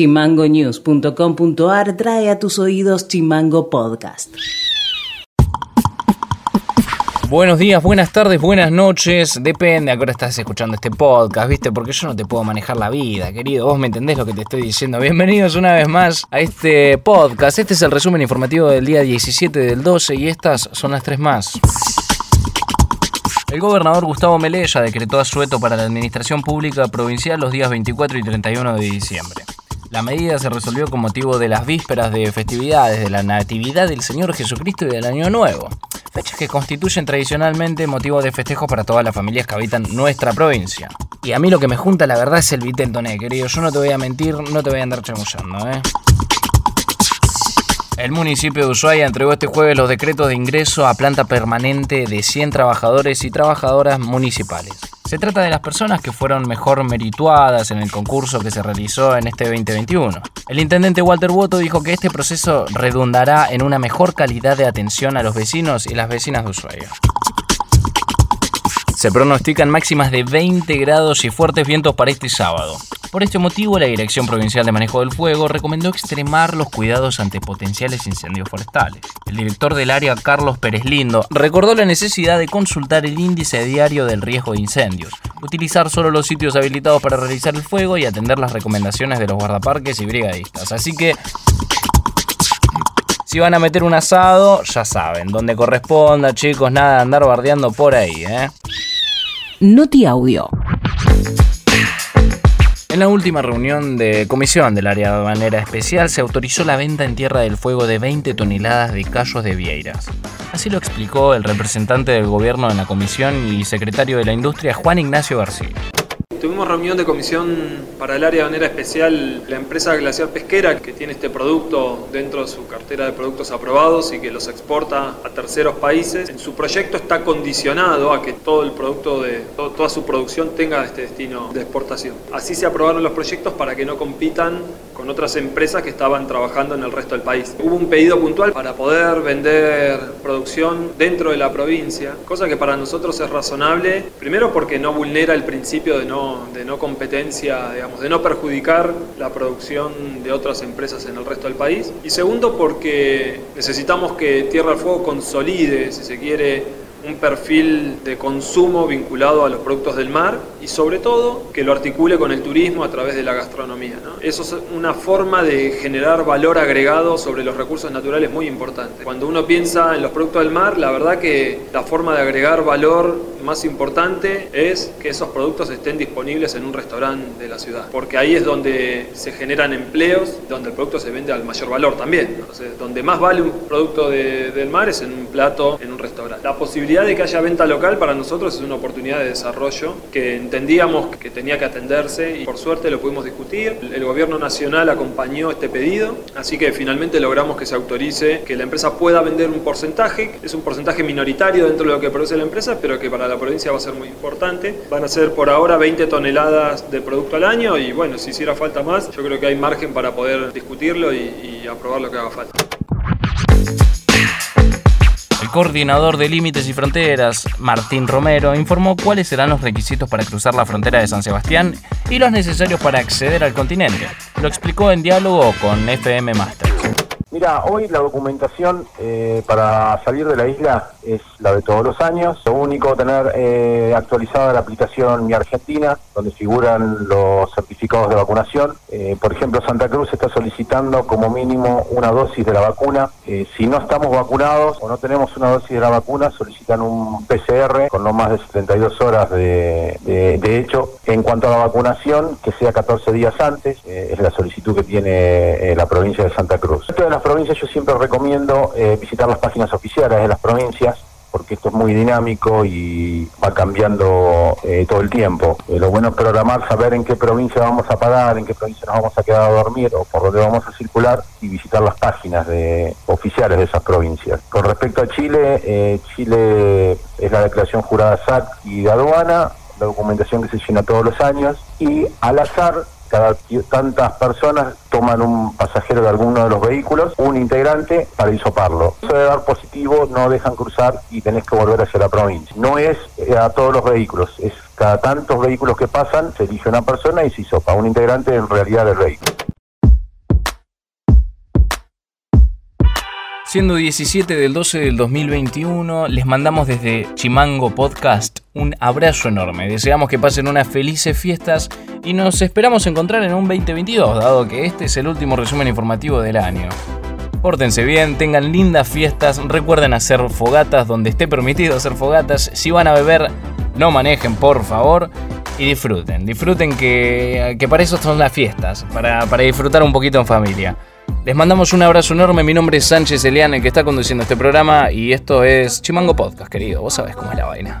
Chimangonews.com.ar trae a tus oídos Chimango Podcast. Buenos días, buenas tardes, buenas noches. Depende a qué hora estás escuchando este podcast, ¿viste? Porque yo no te puedo manejar la vida, querido. Vos me entendés lo que te estoy diciendo. Bienvenidos una vez más a este podcast. Este es el resumen informativo del día 17 del 12 y estas son las tres más. El gobernador Gustavo Melella decretó asueto para la administración pública provincial los días 24 y 31 de diciembre. La medida se resolvió con motivo de las vísperas de festividades de la Natividad del Señor Jesucristo y del Año Nuevo, fechas que constituyen tradicionalmente motivo de festejo para todas las familias que habitan nuestra provincia. Y a mí lo que me junta la verdad es el Viteltoné, querido. Yo no te voy a mentir, no te voy a andar chamullando, ¿eh? El municipio de Ushuaia entregó este jueves los decretos de ingreso a planta permanente de 100 trabajadores y trabajadoras municipales. Se trata de las personas que fueron mejor merituadas en el concurso que se realizó en este 2021. El intendente Walter Boto dijo que este proceso redundará en una mejor calidad de atención a los vecinos y las vecinas de Ushuaia. Se pronostican máximas de 20 grados y fuertes vientos para este sábado. Por este motivo, la Dirección Provincial de Manejo del Fuego recomendó extremar los cuidados ante potenciales incendios forestales. El director del área, Carlos Pérez Lindo, recordó la necesidad de consultar el índice diario del riesgo de incendios, utilizar solo los sitios habilitados para realizar el fuego y atender las recomendaciones de los guardaparques y brigadistas. Así que si van a meter un asado, ya saben, donde corresponda, chicos, nada de andar bardeando por ahí, ¿eh? Noti Audio. En la última reunión de comisión del área de manera especial se autorizó la venta en Tierra del Fuego de 20 toneladas de callos de vieiras. Así lo explicó el representante del gobierno en la comisión y secretario de la industria Juan Ignacio García. Tuvimos reunión de comisión para el área de manera especial, la empresa Glaciar Pesquera, que tiene este producto dentro de su cartera de productos aprobados y que los exporta a terceros países. En su proyecto está condicionado a que todo el producto de toda su producción tenga este destino de exportación. Así se aprobaron los proyectos para que no compitan con otras empresas que estaban trabajando en el resto del país. Hubo un pedido puntual para poder vender producción dentro de la provincia, cosa que para nosotros es razonable, primero porque no vulnera el principio de no de no competencia, digamos, de no perjudicar la producción de otras empresas en el resto del país. Y segundo, porque necesitamos que Tierra del Fuego consolide, si se quiere, un perfil de consumo vinculado a los productos del mar y sobre todo que lo articule con el turismo a través de la gastronomía. Eso es una forma de generar valor agregado sobre los recursos naturales muy importante. Cuando uno piensa en los productos del mar, la verdad que la forma de agregar valor más importante es que esos productos estén disponibles en un restaurante de la ciudad, porque ahí es donde se generan empleos, donde el producto se vende al mayor valor también. Entonces, donde más vale un producto del mar es en un plato, en un restaurante. La posibilidad de que haya venta local para nosotros es una oportunidad de desarrollo que entendíamos que tenía que atenderse y por suerte lo pudimos discutir. El gobierno nacional acompañó este pedido, así que finalmente logramos que se autorice que la empresa pueda vender un porcentaje, es un porcentaje minoritario dentro de lo que produce la empresa, pero que para la provincia va a ser muy importante. Van a ser por ahora 20 toneladas de producto al año y bueno, si hiciera falta más, yo creo que hay margen para poder discutirlo y aprobar lo que haga falta coordinador de límites y fronteras, Martín Romero, informó cuáles serán los requisitos para cruzar la frontera de San Sebastián y los necesarios para acceder al continente. Lo explicó en diálogo con FM Master. Mira, hoy la documentación eh, para salir de la isla es la de todos los años. Lo único, tener eh, actualizada la aplicación Mi Argentina, donde figuran los certificados de vacunación. Eh, por ejemplo, Santa Cruz está solicitando como mínimo una dosis de la vacuna. si no estamos vacunados o no tenemos una dosis de la vacuna, solicitan un PCR con no más de 72 horas de, de hecho. En cuanto a la vacunación, que sea 14 días antes, es la solicitud que tiene la provincia de Santa Cruz provincias yo siempre recomiendo eh, visitar las páginas oficiales de las provincias porque esto es muy dinámico y va cambiando eh, todo el tiempo. Eh, lo bueno es programar, saber en qué provincia vamos a parar, en qué provincia nos vamos a quedar a dormir o por dónde vamos a circular y visitar las páginas de, oficiales de esas provincias. Con respecto a Chile, Chile es la declaración jurada SAC y de aduana, la documentación que se llena todos los años y al azar cada tantas personas toman un pasajero de alguno de los vehículos, un integrante para hisoparlo. Eso debe dar positivo, no dejan cruzar y tenés que volver hacia la provincia. No es eh, a todos los vehículos, es cada tantos vehículos que pasan, se elige una persona y se hisopa, un integrante en realidad del vehículo. Siendo 17 del 12 del 2021, les mandamos desde Chimango Podcast un abrazo enorme. Deseamos que pasen unas felices fiestas y nos esperamos encontrar en un 2022, dado que este es el último resumen informativo del año. Pórtense bien, tengan lindas fiestas, recuerden hacer fogatas donde esté permitido hacer fogatas. Si van a beber, no manejen, por favor. Y disfruten, disfruten que, que para eso son las fiestas, para, para disfrutar un poquito en familia. Les mandamos un abrazo enorme. Mi nombre es Sánchez Elian, el que está conduciendo este programa, y esto es Chimango Podcast, querido. Vos sabés cómo es la vaina.